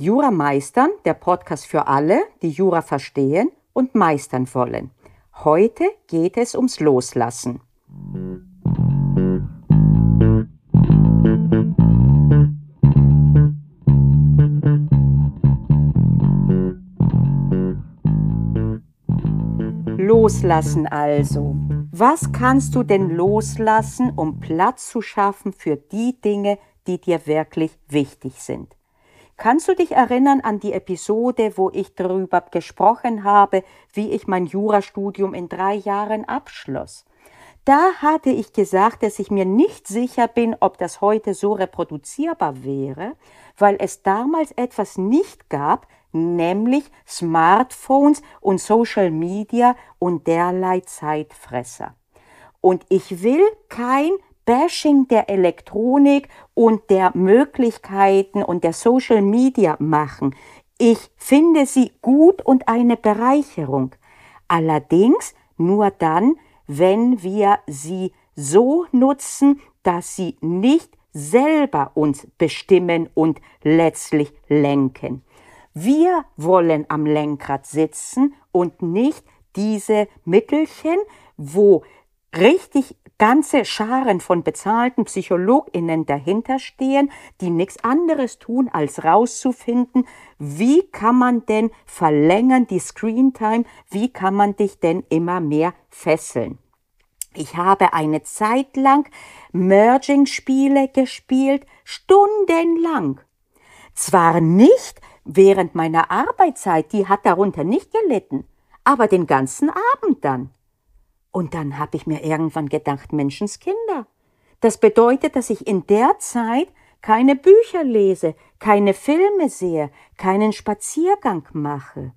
Jura meistern, der Podcast für alle, die Jura verstehen und meistern wollen. Heute geht es ums Loslassen. Loslassen also. Was kannst du denn loslassen, um Platz zu schaffen für die Dinge, die dir wirklich wichtig sind? Kannst du dich erinnern an die Episode, wo ich darüber gesprochen habe, wie ich mein Jurastudium in drei Jahren abschloss? Da hatte ich gesagt, dass ich mir nicht sicher bin, ob das heute so reproduzierbar wäre, weil es damals etwas nicht gab, nämlich Smartphones und Social Media und derlei Zeitfresser. Und ich will kein Bashing der Elektronik und der Möglichkeiten und der Social Media machen. Ich finde sie gut und eine Bereicherung. Allerdings nur dann, wenn wir sie so nutzen, dass sie nicht selber uns bestimmen und letztlich lenken. Wir wollen am Lenkrad sitzen und nicht diese Mittelchen, wo richtig ganze Scharen von bezahlten PsychologInnen dahinter stehen, die nichts anderes tun, als rauszufinden, wie kann man denn verlängern die Screentime, wie kann man dich denn immer mehr fesseln. Ich habe eine Zeit lang Merging-Spiele gespielt, stundenlang. Zwar nicht während meiner Arbeitszeit, die hat darunter nicht gelitten, aber den ganzen Abend dann. Und dann habe ich mir irgendwann gedacht, Menschenskinder. Das bedeutet, dass ich in der Zeit keine Bücher lese, keine Filme sehe, keinen Spaziergang mache.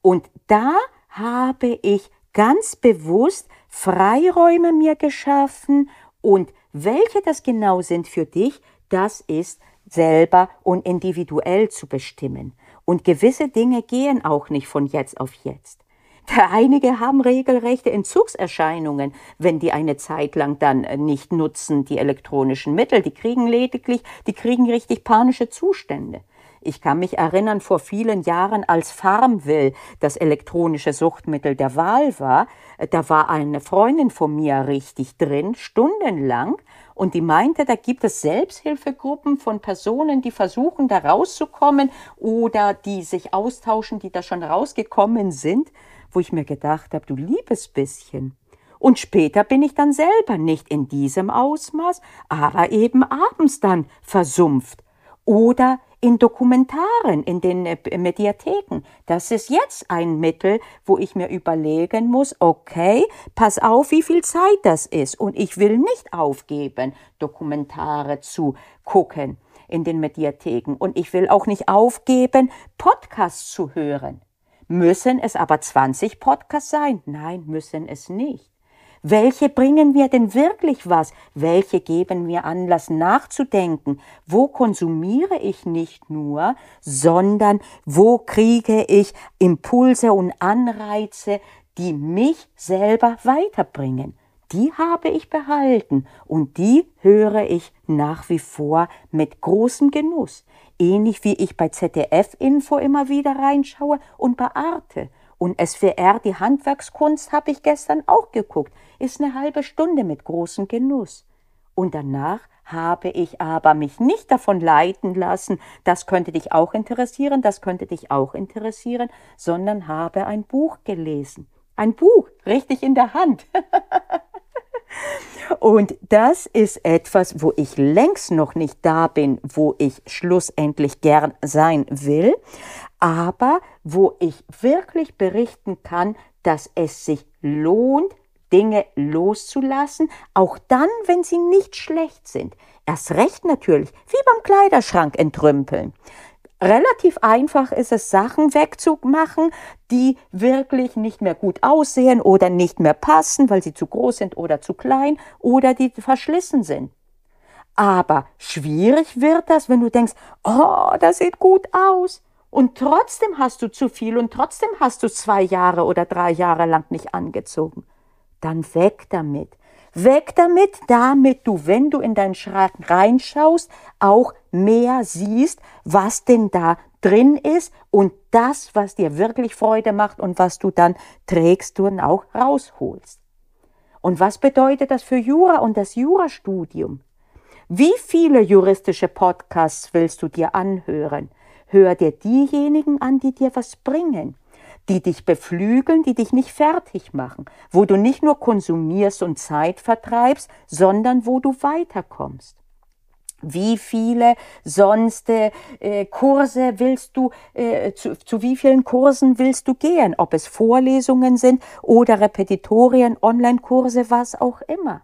Und da habe ich ganz bewusst Freiräume mir geschaffen und welche das genau sind für dich, das ist selber und individuell zu bestimmen. Und gewisse Dinge gehen auch nicht von jetzt auf jetzt. Einige haben regelrechte Entzugserscheinungen, wenn die eine Zeit lang dann äh, nicht nutzen, die elektronischen Mittel. Die kriegen lediglich, die kriegen richtig panische Zustände. Ich kann mich erinnern, vor vielen Jahren, als Farmville das elektronische Suchtmittel der Wahl war, äh, da war eine Freundin von mir richtig drin, stundenlang, und die meinte, da gibt es Selbsthilfegruppen von Personen, die versuchen, da rauszukommen oder die sich austauschen, die da schon rausgekommen sind wo ich mir gedacht habe, du liebes bisschen. Und später bin ich dann selber nicht in diesem Ausmaß, aber eben abends dann versumpft. Oder in Dokumentaren, in den äh, Mediatheken. Das ist jetzt ein Mittel, wo ich mir überlegen muss, okay, pass auf, wie viel Zeit das ist. Und ich will nicht aufgeben, Dokumentare zu gucken in den Mediatheken. Und ich will auch nicht aufgeben, Podcasts zu hören. Müssen es aber 20 Podcasts sein? Nein, müssen es nicht. Welche bringen mir denn wirklich was? Welche geben mir Anlass nachzudenken? Wo konsumiere ich nicht nur, sondern wo kriege ich Impulse und Anreize, die mich selber weiterbringen? Die habe ich behalten und die höre ich nach wie vor mit großem Genuss ähnlich wie ich bei ZDF-Info immer wieder reinschaue und bei Arte. Und SWR, die Handwerkskunst, habe ich gestern auch geguckt. Ist eine halbe Stunde mit großem Genuss. Und danach habe ich aber mich nicht davon leiten lassen, das könnte dich auch interessieren, das könnte dich auch interessieren, sondern habe ein Buch gelesen. Ein Buch, richtig in der Hand. Und das ist etwas, wo ich längst noch nicht da bin, wo ich schlussendlich gern sein will, aber wo ich wirklich berichten kann, dass es sich lohnt, Dinge loszulassen, auch dann, wenn sie nicht schlecht sind. Erst recht natürlich, wie beim Kleiderschrank entrümpeln relativ einfach ist es, Sachen wegzumachen, die wirklich nicht mehr gut aussehen oder nicht mehr passen, weil sie zu groß sind oder zu klein oder die verschlissen sind. Aber schwierig wird das, wenn du denkst, oh, das sieht gut aus. Und trotzdem hast du zu viel und trotzdem hast du zwei Jahre oder drei Jahre lang nicht angezogen. Dann weg damit. Weg damit, damit du, wenn du in deinen Schrank reinschaust, auch mehr siehst, was denn da drin ist und das, was dir wirklich Freude macht und was du dann trägst und auch rausholst. Und was bedeutet das für Jura und das Jurastudium? Wie viele juristische Podcasts willst du dir anhören? Hör dir diejenigen an, die dir was bringen, die dich beflügeln, die dich nicht fertig machen, wo du nicht nur konsumierst und Zeit vertreibst, sondern wo du weiterkommst. Wie viele sonst äh, Kurse willst du, äh, zu, zu wie vielen Kursen willst du gehen? Ob es Vorlesungen sind oder Repetitorien, Online-Kurse, was auch immer.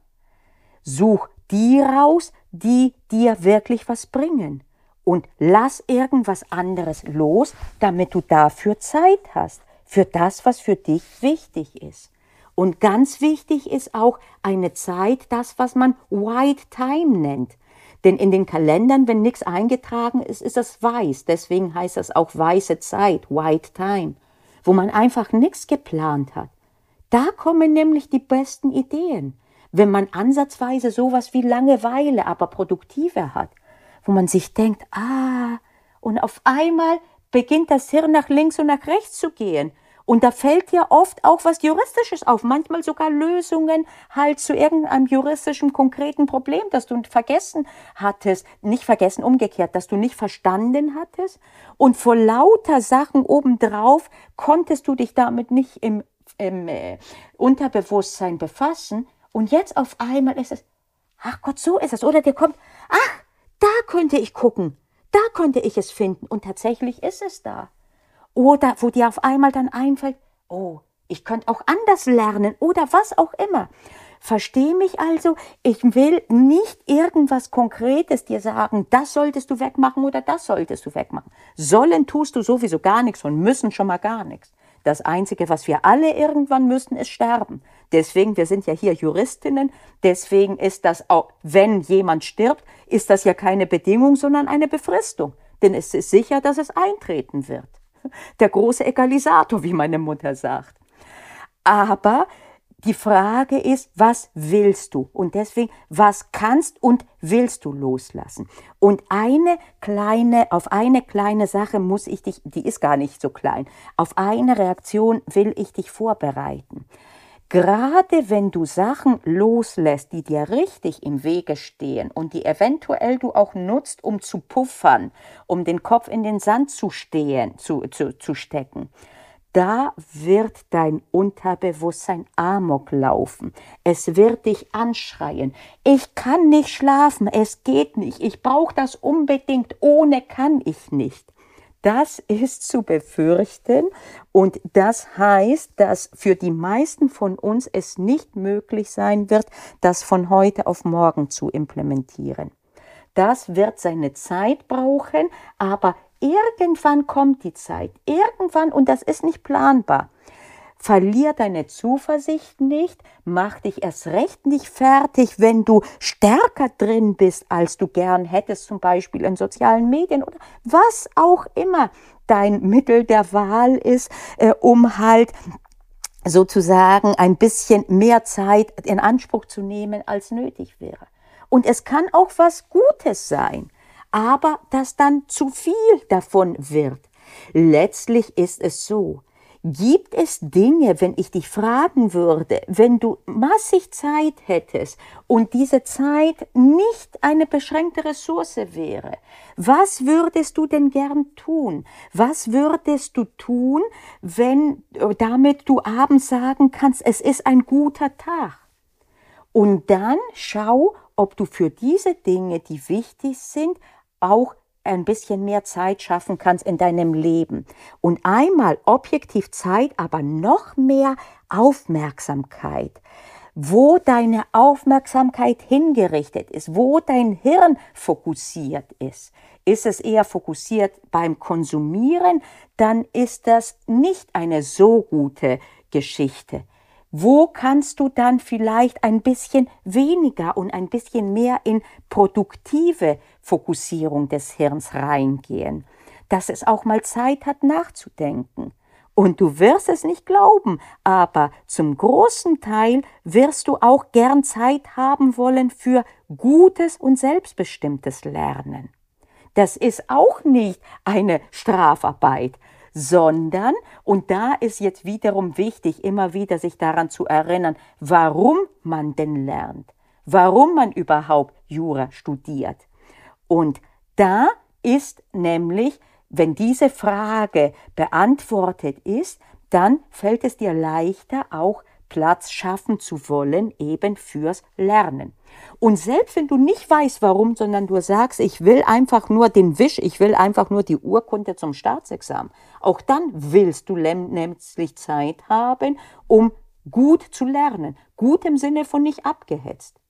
Such die raus, die dir wirklich was bringen. Und lass irgendwas anderes los, damit du dafür Zeit hast, für das, was für dich wichtig ist. Und ganz wichtig ist auch eine Zeit, das, was man White Time nennt. Denn in den Kalendern, wenn nichts eingetragen ist, ist das weiß. Deswegen heißt das auch weiße Zeit, White Time, wo man einfach nichts geplant hat. Da kommen nämlich die besten Ideen, wenn man ansatzweise sowas wie Langeweile, aber produktiver hat, wo man sich denkt, ah, und auf einmal beginnt das Hirn nach links und nach rechts zu gehen und da fällt dir oft auch was Juristisches auf, manchmal sogar Lösungen halt zu irgendeinem juristischen konkreten Problem, das du vergessen hattest, nicht vergessen, umgekehrt, dass du nicht verstanden hattest. Und vor lauter Sachen obendrauf konntest du dich damit nicht im, im äh, Unterbewusstsein befassen. Und jetzt auf einmal ist es, ach Gott, so ist es. Oder dir kommt, ach, da könnte ich gucken, da könnte ich es finden. Und tatsächlich ist es da. Oder wo dir auf einmal dann einfällt, oh, ich könnte auch anders lernen oder was auch immer. Versteh mich also, ich will nicht irgendwas Konkretes dir sagen, das solltest du wegmachen oder das solltest du wegmachen. Sollen tust du sowieso gar nichts und müssen schon mal gar nichts. Das Einzige, was wir alle irgendwann müssen, ist sterben. Deswegen, wir sind ja hier Juristinnen, deswegen ist das auch, wenn jemand stirbt, ist das ja keine Bedingung, sondern eine Befristung. Denn es ist sicher, dass es eintreten wird der große Egalisator, wie meine Mutter sagt. Aber die Frage ist, was willst du? Und deswegen, was kannst und willst du loslassen? Und eine kleine, auf eine kleine Sache muss ich dich, die ist gar nicht so klein, auf eine Reaktion will ich dich vorbereiten. Gerade wenn du Sachen loslässt, die dir richtig im Wege stehen und die eventuell du auch nutzt, um zu puffern, um den Kopf in den Sand zu stehen, zu, zu, zu stecken, da wird dein Unterbewusstsein Amok laufen. Es wird dich anschreien. Ich kann nicht schlafen, es geht nicht. Ich brauche das unbedingt, ohne kann ich nicht. Das ist zu befürchten und das heißt, dass für die meisten von uns es nicht möglich sein wird, das von heute auf morgen zu implementieren. Das wird seine Zeit brauchen, aber irgendwann kommt die Zeit, irgendwann und das ist nicht planbar. Verlier deine Zuversicht nicht, mach dich erst recht nicht fertig, wenn du stärker drin bist, als du gern hättest, zum Beispiel in sozialen Medien oder was auch immer dein Mittel der Wahl ist, äh, um halt sozusagen ein bisschen mehr Zeit in Anspruch zu nehmen, als nötig wäre. Und es kann auch was Gutes sein, aber dass dann zu viel davon wird. Letztlich ist es so, Gibt es Dinge, wenn ich dich fragen würde, wenn du massig Zeit hättest und diese Zeit nicht eine beschränkte Ressource wäre, was würdest du denn gern tun? Was würdest du tun, wenn damit du abends sagen kannst, es ist ein guter Tag? Und dann schau, ob du für diese Dinge, die wichtig sind, auch ein bisschen mehr Zeit schaffen kannst in deinem Leben. Und einmal objektiv Zeit, aber noch mehr Aufmerksamkeit. Wo deine Aufmerksamkeit hingerichtet ist, wo dein Hirn fokussiert ist. Ist es eher fokussiert beim Konsumieren, dann ist das nicht eine so gute Geschichte. Wo kannst du dann vielleicht ein bisschen weniger und ein bisschen mehr in produktive Fokussierung des Hirns reingehen? Dass es auch mal Zeit hat nachzudenken. Und du wirst es nicht glauben, aber zum großen Teil wirst du auch gern Zeit haben wollen für gutes und selbstbestimmtes Lernen. Das ist auch nicht eine Strafarbeit, sondern, und da ist jetzt wiederum wichtig, immer wieder sich daran zu erinnern, warum man denn lernt, warum man überhaupt Jura studiert. Und da ist nämlich wenn diese Frage beantwortet ist, dann fällt es dir leichter, auch Platz schaffen zu wollen, eben fürs Lernen. Und selbst wenn du nicht weißt, warum, sondern du sagst, ich will einfach nur den Wisch, ich will einfach nur die Urkunde zum Staatsexamen, auch dann willst du nämlich Zeit haben, um gut zu lernen. Gut im Sinne von nicht abgehetzt.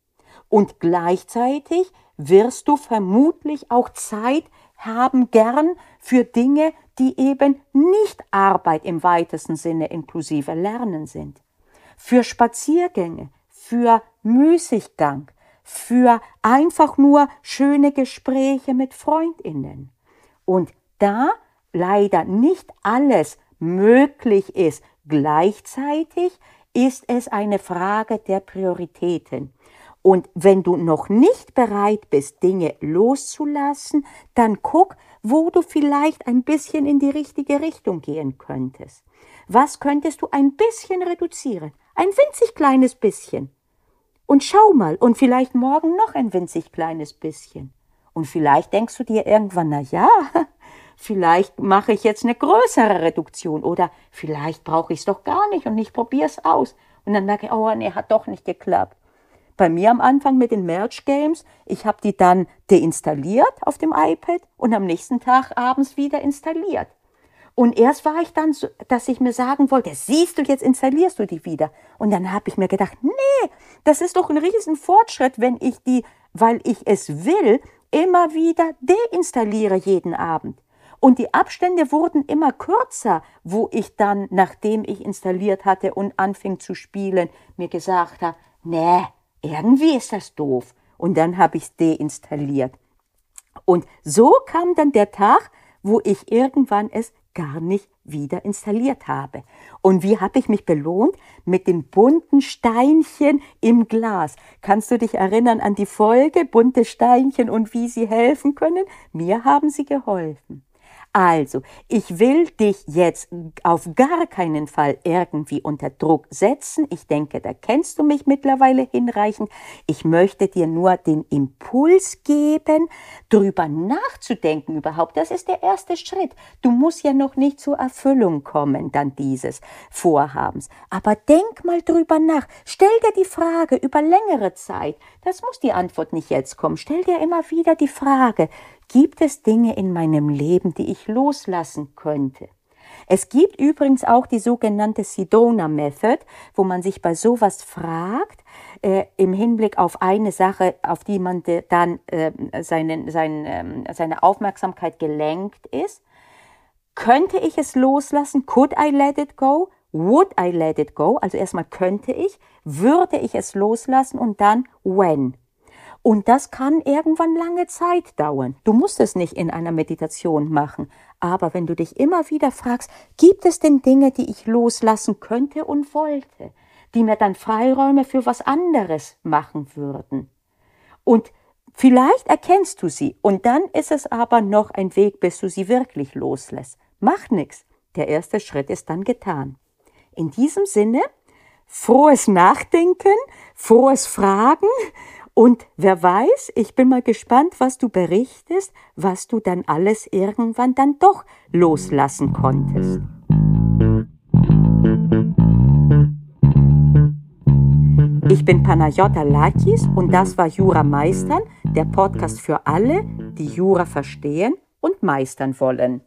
Und gleichzeitig wirst du vermutlich auch Zeit haben gern für Dinge, die eben nicht Arbeit im weitesten Sinne inklusive Lernen sind. Für Spaziergänge, für Müßiggang, für einfach nur schöne Gespräche mit Freundinnen. Und da leider nicht alles möglich ist gleichzeitig, ist es eine Frage der Prioritäten. Und wenn du noch nicht bereit bist, Dinge loszulassen, dann guck, wo du vielleicht ein bisschen in die richtige Richtung gehen könntest. Was könntest du ein bisschen reduzieren? Ein winzig kleines bisschen. Und schau mal, und vielleicht morgen noch ein winzig kleines bisschen. Und vielleicht denkst du dir irgendwann, na ja, vielleicht mache ich jetzt eine größere Reduktion oder vielleicht brauche ich es doch gar nicht und ich probiere es aus. Und dann merke ich, oh nee, hat doch nicht geklappt bei mir am Anfang mit den Merge Games. Ich habe die dann deinstalliert auf dem iPad und am nächsten Tag abends wieder installiert. Und erst war ich dann, so, dass ich mir sagen wollte, siehst du, jetzt installierst du die wieder. Und dann habe ich mir gedacht, nee, das ist doch ein riesen Fortschritt, wenn ich die, weil ich es will, immer wieder deinstalliere jeden Abend. Und die Abstände wurden immer kürzer, wo ich dann, nachdem ich installiert hatte und anfing zu spielen, mir gesagt habe, nee, irgendwie ist das doof. Und dann habe ich es deinstalliert. Und so kam dann der Tag, wo ich irgendwann es gar nicht wieder installiert habe. Und wie habe ich mich belohnt? Mit den bunten Steinchen im Glas. Kannst du dich erinnern an die Folge bunte Steinchen und wie sie helfen können? Mir haben sie geholfen. Also, ich will dich jetzt auf gar keinen Fall irgendwie unter Druck setzen. Ich denke, da kennst du mich mittlerweile hinreichend. Ich möchte dir nur den Impuls geben, drüber nachzudenken überhaupt. Das ist der erste Schritt. Du musst ja noch nicht zur Erfüllung kommen, dann dieses Vorhabens. Aber denk mal drüber nach. Stell dir die Frage über längere Zeit. Das muss die Antwort nicht jetzt kommen. Stell dir immer wieder die Frage, Gibt es Dinge in meinem Leben, die ich loslassen könnte? Es gibt übrigens auch die sogenannte Sedona Method, wo man sich bei sowas fragt, äh, im Hinblick auf eine Sache, auf die man dann äh, seine, seine, äh, seine Aufmerksamkeit gelenkt ist. Könnte ich es loslassen? Could I let it go? Would I let it go? Also erstmal könnte ich, würde ich es loslassen und dann when. Und das kann irgendwann lange Zeit dauern. Du musst es nicht in einer Meditation machen. Aber wenn du dich immer wieder fragst, gibt es denn Dinge, die ich loslassen könnte und wollte, die mir dann Freiräume für was anderes machen würden? Und vielleicht erkennst du sie. Und dann ist es aber noch ein Weg, bis du sie wirklich loslässt. Mach nichts. Der erste Schritt ist dann getan. In diesem Sinne, frohes Nachdenken, frohes Fragen und wer weiß, ich bin mal gespannt, was du berichtest, was du dann alles irgendwann dann doch loslassen konntest. Ich bin Panayota Lakis und das war Jura Meistern, der Podcast für alle, die Jura verstehen und meistern wollen.